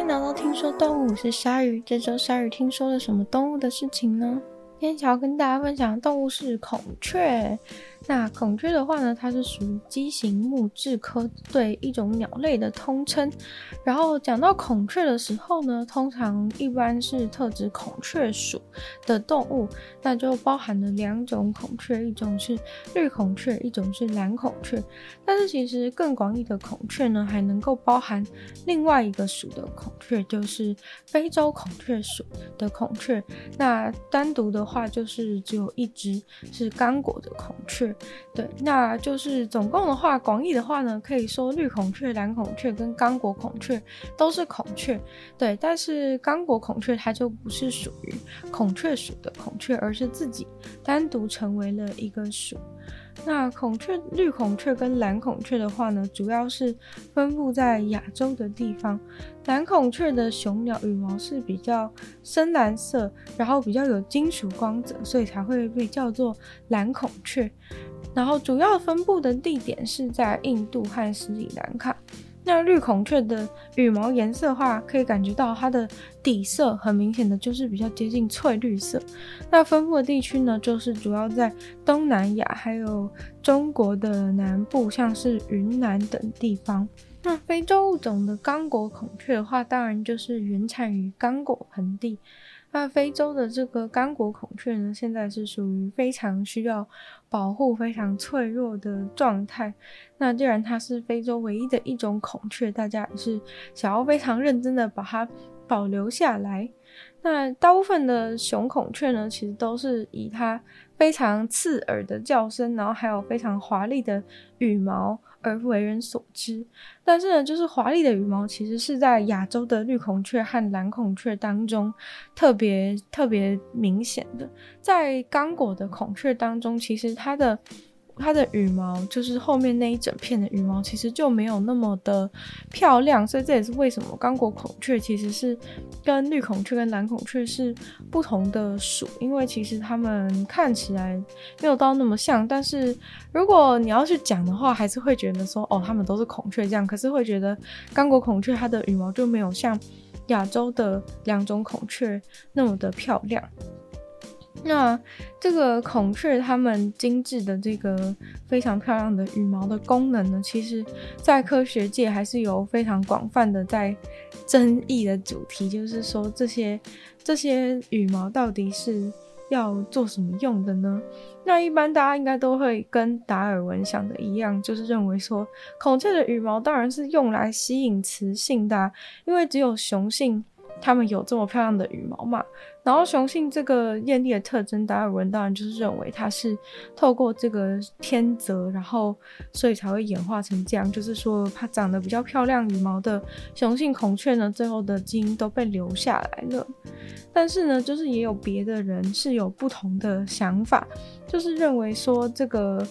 迎来到听说动物，是鲨鱼。这周鲨鱼听说了什么动物的事情呢？今天想要跟大家分享的动物是孔雀。那孔雀的话呢，它是属于鸡形目雉科对一种鸟类的通称。然后讲到孔雀的时候呢，通常一般是特指孔雀属的动物，那就包含了两种孔雀，一种是绿孔雀，一种是蓝孔雀。但是其实更广义的孔雀呢，还能够包含另外一个属的孔雀，就是非洲孔雀属的孔雀。那单独的话，就是只有一只是刚果的孔雀。对，那就是总共的话，广义的话呢，可以说绿孔雀、蓝孔雀跟刚果孔雀都是孔雀。对，但是刚果孔雀它就不是属于孔雀属的孔雀，而是自己单独成为了一个属。那孔雀、绿孔雀跟蓝孔雀的话呢，主要是分布在亚洲的地方。蓝孔雀的雄鸟羽毛是比较深蓝色，然后比较有金属光泽，所以才会被叫做蓝孔雀。然后主要分布的地点是在印度和斯里兰卡。那绿孔雀的羽毛颜色的话，可以感觉到它的底色很明显的就是比较接近翠绿色。那分布的地区呢，就是主要在东南亚，还有中国的南部，像是云南等地方。那非洲物种的刚果孔雀的话，当然就是原产于刚果盆地。那非洲的这个刚果孔雀呢，现在是属于非常需要保护、非常脆弱的状态。那既然它是非洲唯一的一种孔雀，大家也是想要非常认真的把它保留下来。那大部分的雄孔雀呢，其实都是以它非常刺耳的叫声，然后还有非常华丽的羽毛。而为人所知，但是呢，就是华丽的羽毛其实是在亚洲的绿孔雀和蓝孔雀当中特别特别明显的。在刚果的孔雀当中，其实它的。它的羽毛就是后面那一整片的羽毛，其实就没有那么的漂亮，所以这也是为什么刚果孔雀其实是跟绿孔雀跟蓝孔雀是不同的属，因为其实它们看起来没有到那么像，但是如果你要去讲的话，还是会觉得说哦，它们都是孔雀这样，可是会觉得刚果孔雀它的羽毛就没有像亚洲的两种孔雀那么的漂亮。那这个孔雀它们精致的这个非常漂亮的羽毛的功能呢，其实，在科学界还是有非常广泛的在争议的主题，就是说这些这些羽毛到底是要做什么用的呢？那一般大家应该都会跟达尔文想的一样，就是认为说孔雀的羽毛当然是用来吸引雌性的，因为只有雄性。它们有这么漂亮的羽毛嘛？然后雄性这个艳丽的特征，达尔文当然就是认为它是透过这个天择，然后所以才会演化成这样。就是说，它长得比较漂亮羽毛的雄性孔雀呢，最后的基因都被留下来了。但是呢，就是也有别的人是有不同的想法，就是认为说这个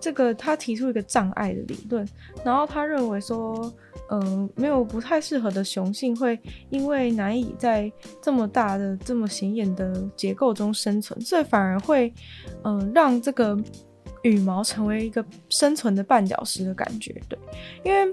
这个他提出一个障碍的理论，然后他认为说。嗯、没有不太适合的雄性会因为难以在这么大的、这么显眼的结构中生存，所以反而会，嗯、让这个羽毛成为一个生存的绊脚石的感觉，对，因为。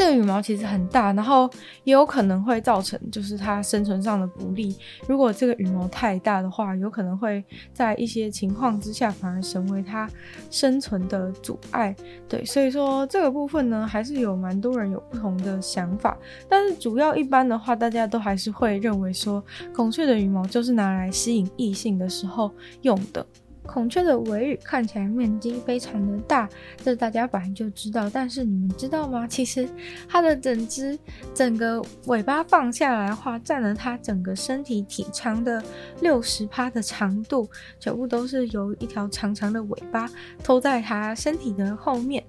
这个羽毛其实很大，然后也有可能会造成就是它生存上的不利。如果这个羽毛太大的话，有可能会在一些情况之下反而成为它生存的阻碍。对，所以说这个部分呢，还是有蛮多人有不同的想法。但是主要一般的话，大家都还是会认为说，孔雀的羽毛就是拿来吸引异性的时候用的。孔雀的尾羽看起来面积非常的大，这大家本来就知道。但是你们知道吗？其实它的整只整个尾巴放下来的话，占了它整个身体体长的六十趴的长度，全部都是由一条长长的尾巴拖在它身体的后面。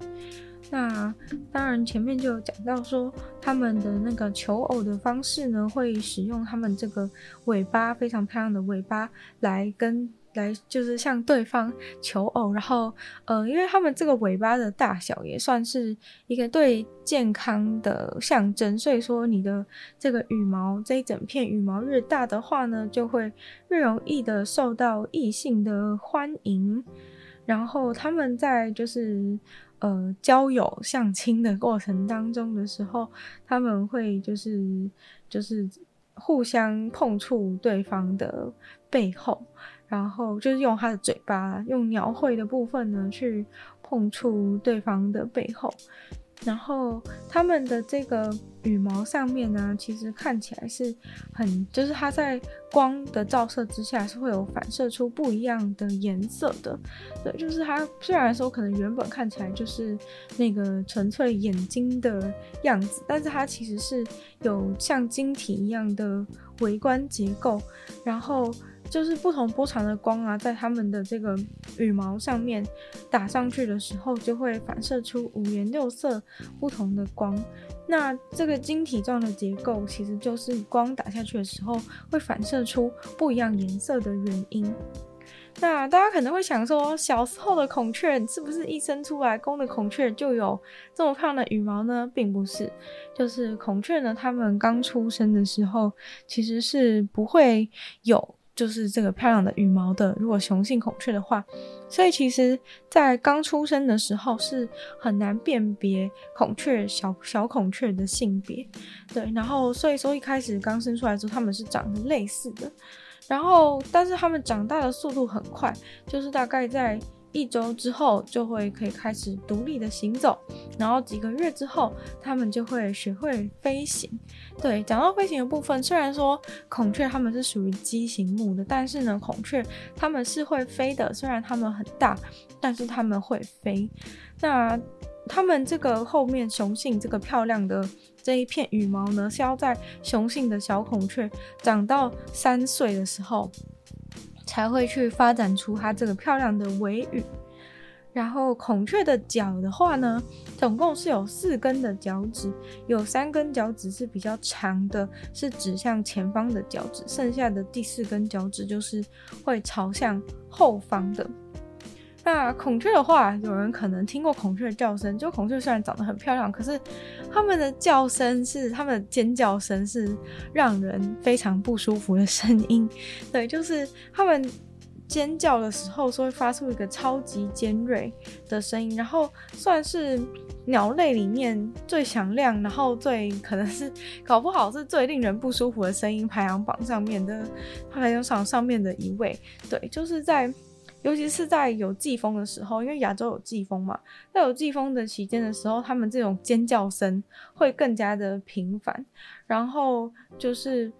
那当然前面就有讲到说，他们的那个求偶的方式呢，会使用他们这个尾巴非常漂亮的尾巴来跟。来就是向对方求偶，然后呃，因为他们这个尾巴的大小也算是一个对健康的象征，所以说你的这个羽毛这一整片羽毛越大的话呢，就会越容易的受到异性的欢迎。然后他们在就是呃交友相亲的过程当中的时候，他们会就是就是互相碰触对方的背后，然后就是用他的嘴巴，用描绘的部分呢去碰触对方的背后。然后他们的这个羽毛上面呢，其实看起来是很，就是它在光的照射之下是会有反射出不一样的颜色的。对，就是它虽然说可能原本看起来就是那个纯粹眼睛的样子，但是它其实是有像晶体一样的微观结构，然后。就是不同波长的光啊，在它们的这个羽毛上面打上去的时候，就会反射出五颜六色不同的光。那这个晶体状的结构，其实就是光打下去的时候会反射出不一样颜色的原因。那大家可能会想说，小时候的孔雀是不是一生出来公的孔雀就有这么漂亮的羽毛呢？并不是，就是孔雀呢，它们刚出生的时候其实是不会有。就是这个漂亮的羽毛的，如果雄性孔雀的话，所以其实，在刚出生的时候是很难辨别孔雀小小孔雀的性别，对，然后所以说一开始刚生出来之后，它们是长得类似的，然后但是它们长大的速度很快，就是大概在。一周之后就会可以开始独立的行走，然后几个月之后，它们就会学会飞行。对，讲到飞行的部分，虽然说孔雀它们是属于鸡形目的，但是呢，孔雀它们是会飞的。虽然它们很大，但是它们会飞。那它们这个后面雄性这个漂亮的这一片羽毛呢，是要在雄性的小孔雀长到三岁的时候。才会去发展出它这个漂亮的尾羽。然后孔雀的脚的话呢，总共是有四根的脚趾，有三根脚趾是比较长的，是指向前方的脚趾，剩下的第四根脚趾就是会朝向后方的。那孔雀的话，有人可能听过孔雀的叫声，就孔雀虽然长得很漂亮，可是它们的叫声是它们的尖叫声是让人非常不舒服的声音。对，就是它们尖叫的时候是会发出一个超级尖锐的声音，然后算是鸟类里面最响亮，然后最可能是搞不好是最令人不舒服的声音排行榜上面的排行榜上面的一位。对，就是在。尤其是在有季风的时候，因为亚洲有季风嘛，在有季风的期间的时候，他们这种尖叫声会更加的频繁。然后就是，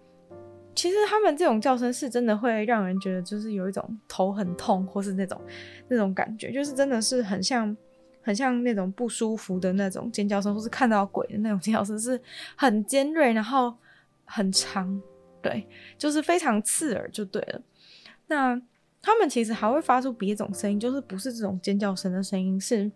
其实他们这种叫声是真的会让人觉得就是有一种头很痛，或是那种那种感觉，就是真的是很像很像那种不舒服的那种尖叫声，或是看到鬼的那种尖叫声，是很尖锐，然后很长，对，就是非常刺耳就对了。那。他们其实还会发出别种声音，就是不是这种尖叫声的声音，是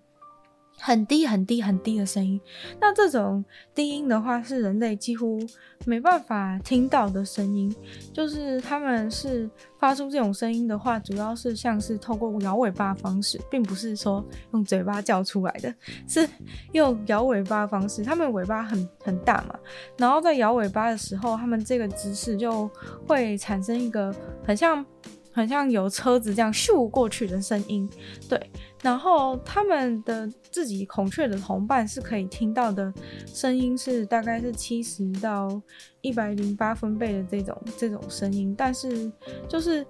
很低很低很低的声音。那这种低音的话，是人类几乎没办法听到的声音。就是他们是发出这种声音的话，主要是像是透过摇尾巴的方式，并不是说用嘴巴叫出来的，是用摇尾巴的方式。他们尾巴很很大嘛，然后在摇尾巴的时候，他们这个姿势就会产生一个很像。很像有车子这样咻过去的声音，对。然后他们的自己孔雀的同伴是可以听到的声音是大概是七十到一百零八分贝的这种这种声音，但是就是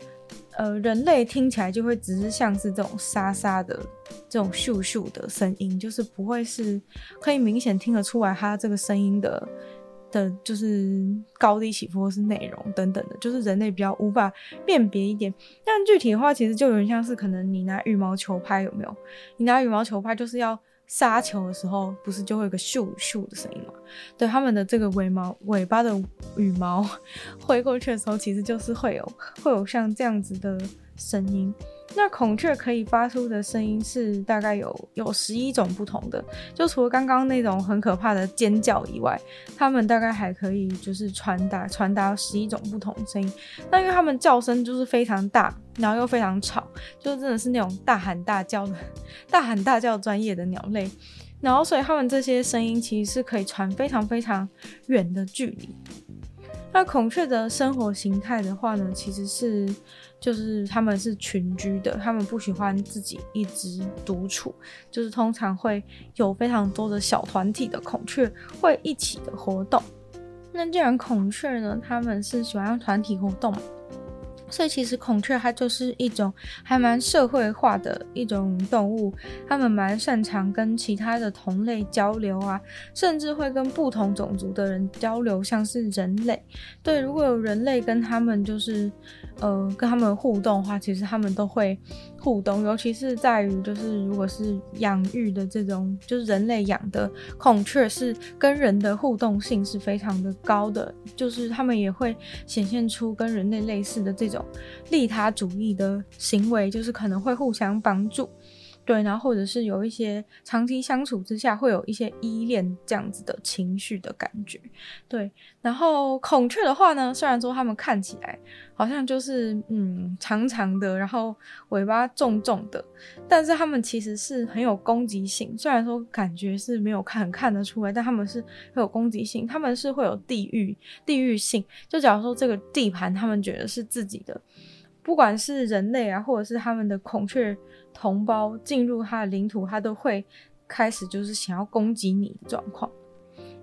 呃人类听起来就会只是像是这种沙沙的这种咻咻的声音，就是不会是可以明显听得出来它这个声音的。的就是高低起伏或是内容等等的，就是人类比较无法辨别一点。但具体的话，其实就有点像是可能你拿羽毛球拍有没有？你拿羽毛球拍就是要杀球的时候，不是就会有个咻咻的声音吗？对，他们的这个尾毛尾巴的羽毛挥过去的时候，其实就是会有会有像这样子的声音。那孔雀可以发出的声音是大概有有十一种不同的，就除了刚刚那种很可怕的尖叫以外，它们大概还可以就是传达传达十一种不同声音。那因为它们叫声就是非常大，然后又非常吵，就真的是那种大喊大叫的 大喊大叫专业的鸟类，然后所以它们这些声音其实是可以传非常非常远的距离。那孔雀的生活形态的话呢，其实是就是他们是群居的，他们不喜欢自己一直独处，就是通常会有非常多的小团体的孔雀会一起的活动。那既然孔雀呢，他们是喜欢团体活动。所以其实孔雀它就是一种还蛮社会化的一种动物，它们蛮擅长跟其他的同类交流啊，甚至会跟不同种族的人交流，像是人类。对，如果有人类跟他们就是。呃，跟他们互动的话，其实他们都会互动，尤其是在于就是如果是养育的这种，就是人类养的孔雀，是跟人的互动性是非常的高的，就是他们也会显现出跟人类类似的这种利他主义的行为，就是可能会互相帮助。对，然后或者是有一些长期相处之下会有一些依恋这样子的情绪的感觉。对，然后孔雀的话呢，虽然说它们看起来好像就是嗯长长的，然后尾巴重重的，但是它们其实是很有攻击性。虽然说感觉是没有看看得出来，但他们是很有攻击性，他们是会有地域地域性。就假如说这个地盘，他们觉得是自己的。不管是人类啊，或者是他们的孔雀同胞进入它的领土，它都会开始就是想要攻击你的状况。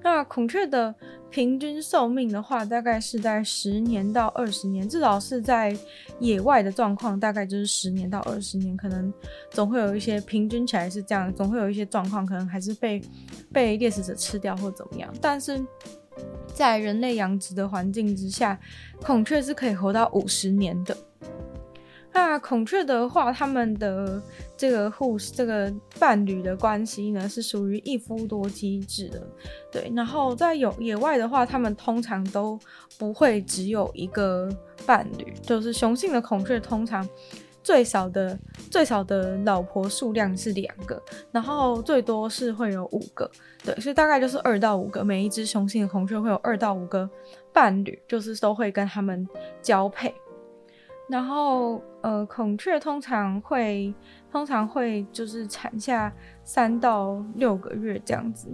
那孔雀的平均寿命的话，大概是在十年到二十年，至少是在野外的状况，大概就是十年到二十年，可能总会有一些平均起来是这样，总会有一些状况，可能还是被被猎食者吃掉或怎么样。但是在人类养殖的环境之下，孔雀是可以活到五十年的。那孔雀的话，他们的这个互这个伴侣的关系呢，是属于一夫多妻制的，对。然后在有野外的话，他们通常都不会只有一个伴侣，就是雄性的孔雀通常最少的最少的老婆数量是两个，然后最多是会有五个，对。所以大概就是二到五个，每一只雄性的孔雀会有二到五个伴侣，就是都会跟他们交配。然后，呃，孔雀通常会，通常会就是产下三到六个月这样子，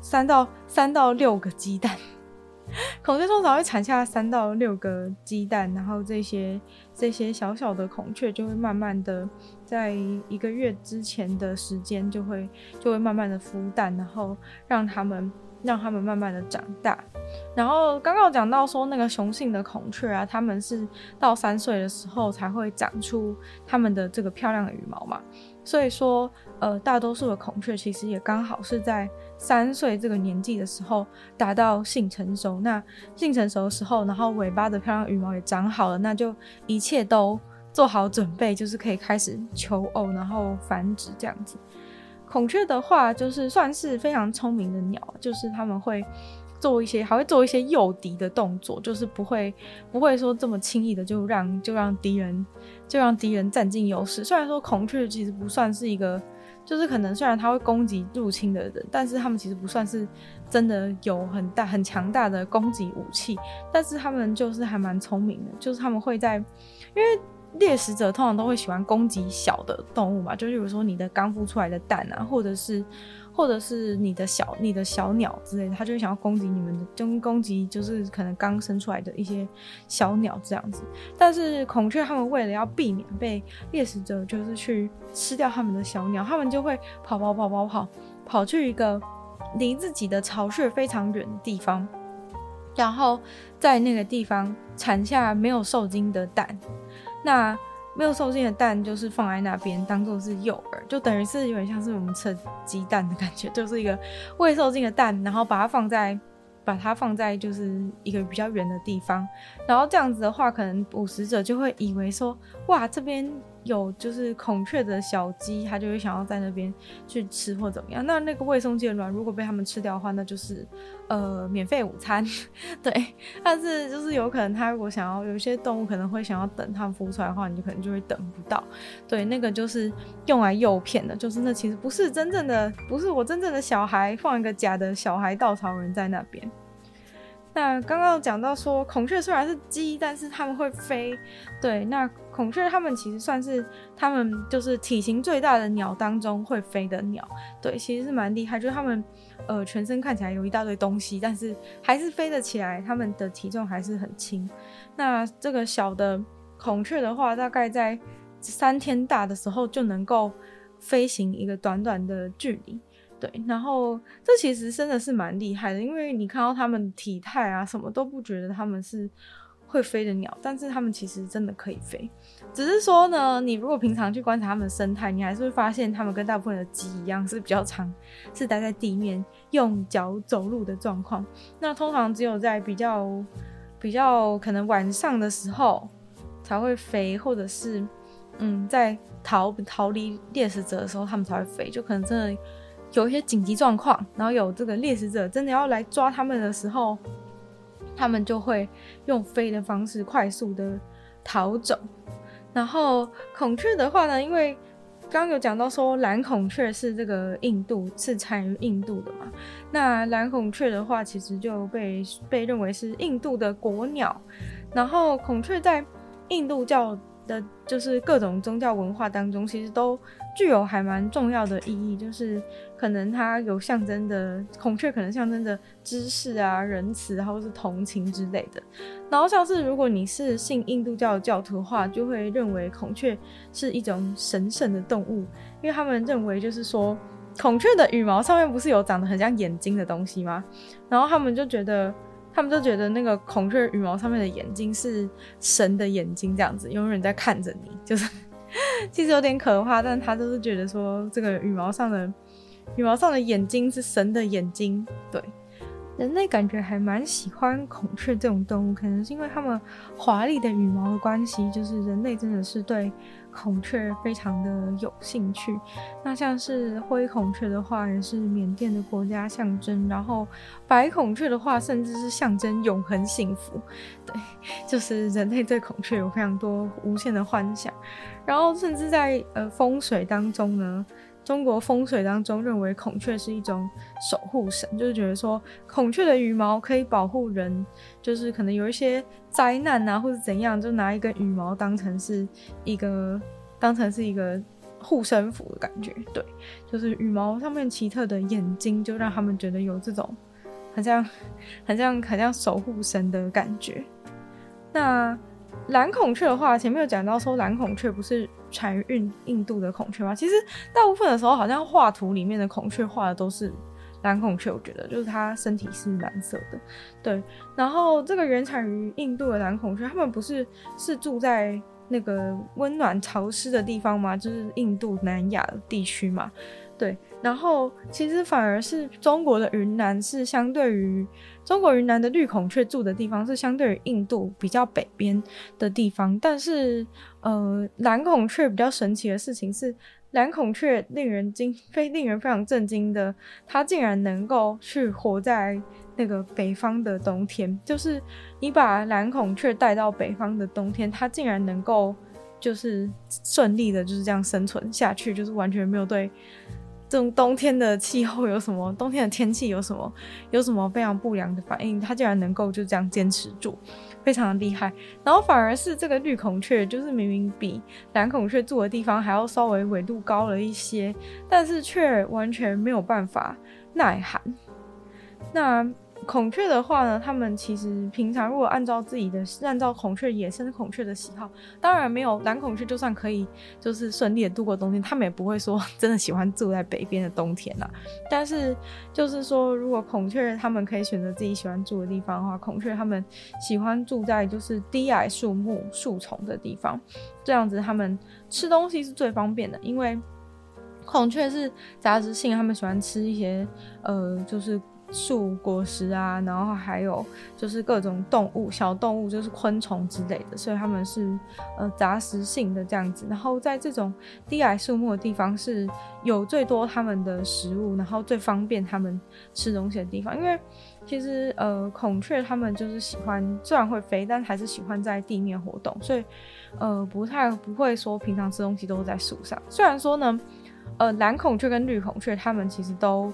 三到三到六个鸡蛋。孔雀通常会产下三到六个鸡蛋，然后这些这些小小的孔雀就会慢慢的在一个月之前的时间就会就会慢慢的孵蛋，然后让它们。让他们慢慢的长大，然后刚刚讲到说那个雄性的孔雀啊，他们是到三岁的时候才会长出他们的这个漂亮的羽毛嘛，所以说呃大多数的孔雀其实也刚好是在三岁这个年纪的时候达到性成熟，那性成熟的时候，然后尾巴的漂亮羽毛也长好了，那就一切都做好准备，就是可以开始求偶，然后繁殖这样子。孔雀的话，就是算是非常聪明的鸟，就是他们会做一些，还会做一些诱敌的动作，就是不会不会说这么轻易的就让就让敌人就让敌人占尽优势。虽然说孔雀其实不算是一个，就是可能虽然它会攻击入侵的人，但是他们其实不算是真的有很大很强大的攻击武器，但是他们就是还蛮聪明的，就是他们会在因为。猎食者通常都会喜欢攻击小的动物嘛，就比如说你的刚孵出来的蛋啊，或者是，或者是你的小你的小鸟之类的，他就会想要攻击你们的，就攻击就是可能刚生出来的一些小鸟这样子。但是孔雀他们为了要避免被猎食者就是去吃掉他们的小鸟，他们就会跑跑跑跑跑跑去一个离自己的巢穴非常远的地方，然后在那个地方产下没有受精的蛋。那没有受精的蛋就是放在那边当做是诱饵，就等于是有点像是我们吃鸡蛋的感觉，就是一个未受精的蛋，然后把它放在把它放在就是一个比较远的地方，然后这样子的话，可能捕食者就会以为说，哇，这边。有就是孔雀的小鸡，它就会想要在那边去吃或怎么样。那那个未受精卵如果被他们吃掉的话，那就是呃免费午餐，对。但是就是有可能它如果想要，有一些动物可能会想要等它们孵出来的话，你就可能就会等不到。对，那个就是用来诱骗的，就是那其实不是真正的，不是我真正的小孩，放一个假的小孩稻草人在那边。那刚刚讲到说，孔雀虽然是鸡，但是它们会飞。对，那孔雀它们其实算是它们就是体型最大的鸟当中会飞的鸟。对，其实是蛮厉害，就是它们呃全身看起来有一大堆东西，但是还是飞得起来。它们的体重还是很轻。那这个小的孔雀的话，大概在三天大的时候就能够飞行一个短短的距离。对，然后这其实真的是蛮厉害的，因为你看到他们体态啊，什么都不觉得他们是会飞的鸟，但是他们其实真的可以飞。只是说呢，你如果平常去观察它们生态，你还是会发现它们跟大部分的鸡一样是比较长，是待在地面用脚走路的状况。那通常只有在比较比较可能晚上的时候才会飞，或者是嗯在逃逃离猎食者的时候，它们才会飞，就可能真的。有一些紧急状况，然后有这个猎食者真的要来抓他们的时候，他们就会用飞的方式快速的逃走。然后孔雀的话呢，因为刚刚有讲到说蓝孔雀是这个印度是产于印度的嘛，那蓝孔雀的话其实就被被认为是印度的国鸟。然后孔雀在印度教的，就是各种宗教文化当中，其实都具有还蛮重要的意义，就是。可能它有象征的孔雀，可能象征着知识啊、仁慈，然后是同情之类的。然后像是如果你是信印度教的教徒的话，就会认为孔雀是一种神圣的动物，因为他们认为就是说，孔雀的羽毛上面不是有长得很像眼睛的东西吗？然后他们就觉得，他们就觉得那个孔雀羽毛上面的眼睛是神的眼睛，这样子永远在看着你，就是 其实有点可怕，但他就是觉得说这个羽毛上的。羽毛上的眼睛是神的眼睛，对，人类感觉还蛮喜欢孔雀这种动物，可能是因为它们华丽的羽毛的关系，就是人类真的是对孔雀非常的有兴趣。那像是灰孔雀的话，也是缅甸的国家象征，然后白孔雀的话，甚至是象征永恒幸福。对，就是人类对孔雀有非常多无限的幻想，然后甚至在呃风水当中呢。中国风水当中认为孔雀是一种守护神，就是觉得说孔雀的羽毛可以保护人，就是可能有一些灾难啊或者怎样，就拿一根羽毛当成是一个当成是一个护身符的感觉。对，就是羽毛上面奇特的眼睛，就让他们觉得有这种很像很像很像守护神的感觉。那蓝孔雀的话，前面有讲到说蓝孔雀不是。产于印印度的孔雀吗？其实大部分的时候，好像画图里面的孔雀画的都是蓝孔雀。我觉得就是它身体是蓝色的，对。然后这个原产于印度的蓝孔雀，它们不是是住在那个温暖潮湿的地方吗？就是印度南亚地区嘛。对，然后其实反而是中国的云南是相对于中国云南的绿孔雀住的地方是相对于印度比较北边的地方，但是呃蓝孔雀比较神奇的事情是蓝孔雀令人惊非令人非常震惊的，它竟然能够去活在那个北方的冬天，就是你把蓝孔雀带到北方的冬天，它竟然能够就是顺利的就是这样生存下去，就是完全没有对。这种冬天的气候有什么？冬天的天气有什么？有什么非常不良的反应？它竟然能够就这样坚持住，非常的厉害。然后反而是这个绿孔雀，就是明明比蓝孔雀住的地方还要稍微纬度高了一些，但是却完全没有办法耐寒。那。孔雀的话呢，他们其实平常如果按照自己的，按照孔雀野生孔雀的喜好，当然没有蓝孔雀，就算可以就是顺利的度过冬天，他们也不会说真的喜欢住在北边的冬天啦。但是就是说，如果孔雀他们可以选择自己喜欢住的地方的话，孔雀他们喜欢住在就是低矮树木、树丛的地方，这样子他们吃东西是最方便的，因为孔雀是杂食性，他们喜欢吃一些呃就是。树果实啊，然后还有就是各种动物，小动物就是昆虫之类的，所以他们是呃杂食性的这样子。然后在这种低矮树木的地方是有最多他们的食物，然后最方便他们吃东西的地方。因为其实呃孔雀他们就是喜欢，虽然会飞，但还是喜欢在地面活动，所以呃不太不会说平常吃东西都是在树上。虽然说呢，呃蓝孔雀跟绿孔雀他们其实都。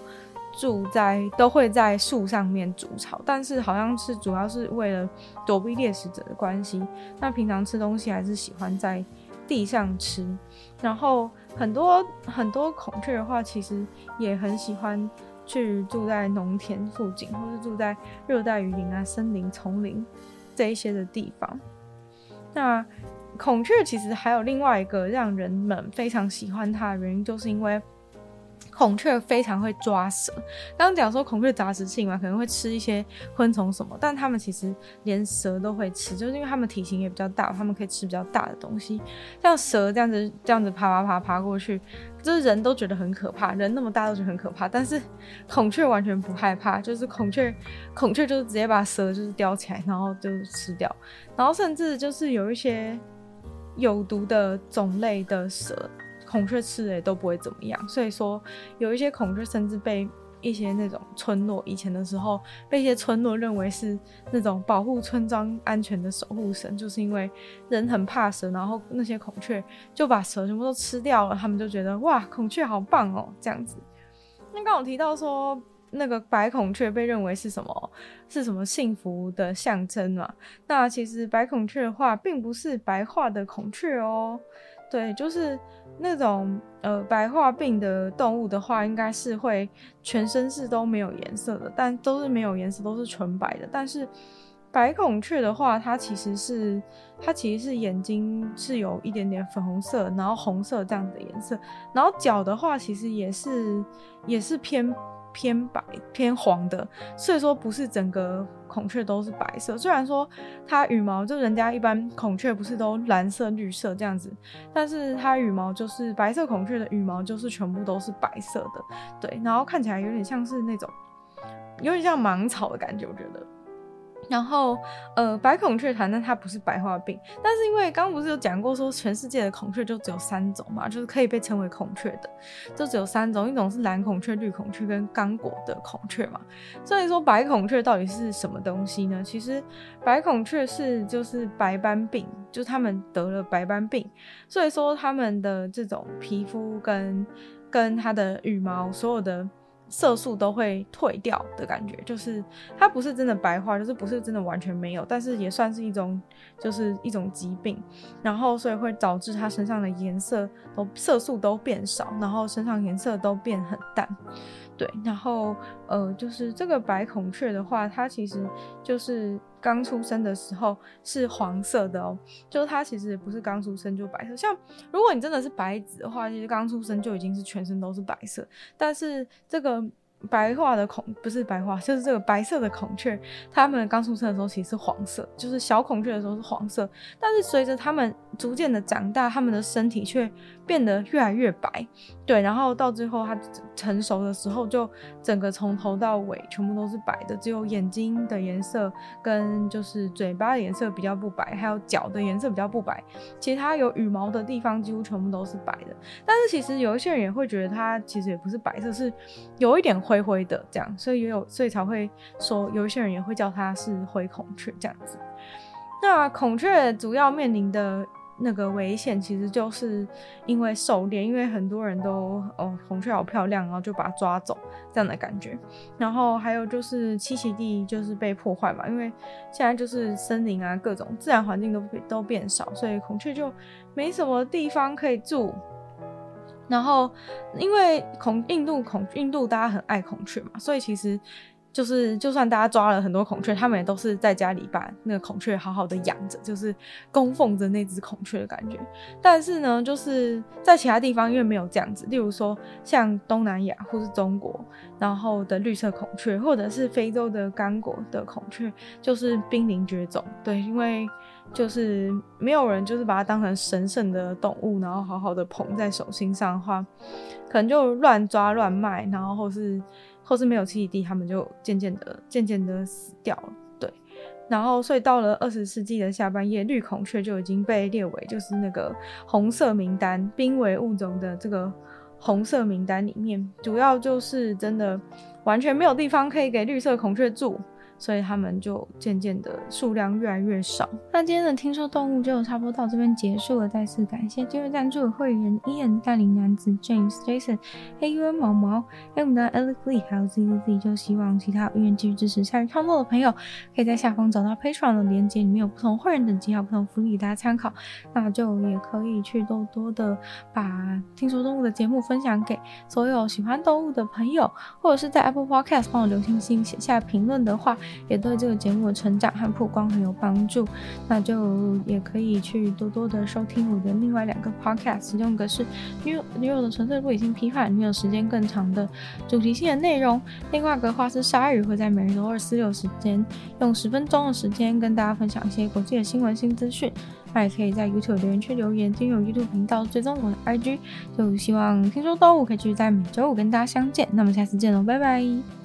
住在都会在树上面筑巢，但是好像是主要是为了躲避猎食者的关系。那平常吃东西还是喜欢在地上吃。然后很多很多孔雀的话，其实也很喜欢去住在农田附近，或是住在热带雨林啊、森林、丛林这一些的地方。那孔雀其实还有另外一个让人们非常喜欢它的原因，就是因为。孔雀非常会抓蛇。刚刚讲说孔雀杂食性嘛，可能会吃一些昆虫什么，但它们其实连蛇都会吃，就是因为它们体型也比较大，它们可以吃比较大的东西。像蛇这样子，这样子爬爬爬爬过去，就是人都觉得很可怕，人那么大都觉得很可怕，但是孔雀完全不害怕，就是孔雀，孔雀就是直接把蛇就是叼起来，然后就吃掉，然后甚至就是有一些有毒的种类的蛇。孔雀吃了也都不会怎么样，所以说有一些孔雀甚至被一些那种村落，以前的时候被一些村落认为是那种保护村庄安全的守护神，就是因为人很怕蛇，然后那些孔雀就把蛇全部都吃掉了，他们就觉得哇，孔雀好棒哦，这样子。那刚刚我提到说那个白孔雀被认为是什么？是什么幸福的象征嘛？那其实白孔雀的话，并不是白化的孔雀哦。对，就是那种呃白化病的动物的话，应该是会全身是都没有颜色的，但都是没有颜色，都是纯白的。但是白孔雀的话，它其实是它其实是眼睛是有一点点粉红色，然后红色这样子的颜色，然后脚的话其实也是也是偏。偏白偏黄的，所以说不是整个孔雀都是白色。虽然说它羽毛就人家一般孔雀不是都蓝色、绿色这样子，但是它羽毛就是白色孔雀的羽毛就是全部都是白色的，对，然后看起来有点像是那种有点像芒草的感觉，我觉得。然后，呃，白孔雀鸮，但它不是白化病，但是因为刚刚不是有讲过说，全世界的孔雀就只有三种嘛，就是可以被称为孔雀的，就只有三种，一种是蓝孔雀、绿孔雀跟刚果的孔雀嘛。所以说，白孔雀到底是什么东西呢？其实，白孔雀是就是白斑病，就他们得了白斑病，所以说他们的这种皮肤跟跟它的羽毛所有的。色素都会退掉的感觉，就是它不是真的白化，就是不是真的完全没有，但是也算是一种，就是一种疾病，然后所以会导致它身上的颜色都色素都变少，然后身上颜色都变很淡。对，然后呃，就是这个白孔雀的话，它其实就是刚出生的时候是黄色的哦，就是它其实不是刚出生就白色。像如果你真的是白子的话，其实刚出生就已经是全身都是白色，但是这个。白化的孔不是白化，就是这个白色的孔雀，它们刚出生的时候其实是黄色，就是小孔雀的时候是黄色，但是随着它们逐渐的长大，它们的身体却变得越来越白，对，然后到最后它成熟的时候，就整个从头到尾全部都是白的，只有眼睛的颜色跟就是嘴巴的颜色比较不白，还有脚的颜色比较不白，其他有羽毛的地方几乎全部都是白的。但是其实有一些人也会觉得它其实也不是白色，是有一点。灰灰的这样，所以也有，所以才会说有一些人也会叫它是灰孔雀这样子。那孔雀主要面临的那个危险，其实就是因为狩猎，因为很多人都哦，孔雀好漂亮，然后就把它抓走这样的感觉。然后还有就是栖息地就是被破坏嘛，因为现在就是森林啊，各种自然环境都都变少，所以孔雀就没什么地方可以住。然后，因为孔印度孔印度大家很爱孔雀嘛，所以其实就是就算大家抓了很多孔雀，他们也都是在家里把那个孔雀好好的养着，就是供奉着那只孔雀的感觉。但是呢，就是在其他地方因为没有这样子，例如说像东南亚或是中国，然后的绿色孔雀，或者是非洲的刚果的孔雀，就是濒临绝种。对，因为。就是没有人就是把它当成神圣的动物，然后好好的捧在手心上的话，可能就乱抓乱卖，然后或是或是没有栖息地，他们就渐渐的渐渐的死掉了。对，然后所以到了二十世纪的下半叶，绿孔雀就已经被列为就是那个红色名单，濒危物种的这个红色名单里面，主要就是真的完全没有地方可以给绿色孔雀住。所以他们就渐渐的数量越来越少。那今天的听说动物就差不多到这边结束了，再次感谢今日赞助的会员 Ian、带领男子 James、Jason、AUN 毛毛、M 的 Alex Lee，还有 ZZZ，就希望其他有意继续支持鲨鱼创作的朋友，可以在下方找到 Patreon 的链接，里面有不同会员等级，还有不同福利给大家参考。那就也可以去多多的把听说动物的节目分享给所有喜欢动物的朋友，或者是在 Apple Podcast 帮我留星星、写下评论的话，也对这个节目的成长和曝光很有帮助。那就也可以去多多的收听我的另外两个 Podcast，其中一个是女友女友的纯粹不理性批判，女友时间更长的主题性的内容；另外一个话是鲨鱼会在每日周二四六时间用十分钟的时间跟大家分享一些国际的新闻新资讯。那也可以在 YouTube 留言区留言，订阅 YouTube 频道，追踪我的 IG。就希望听说动物可以继续在每周五跟大家相见。那么下次见喽，拜拜。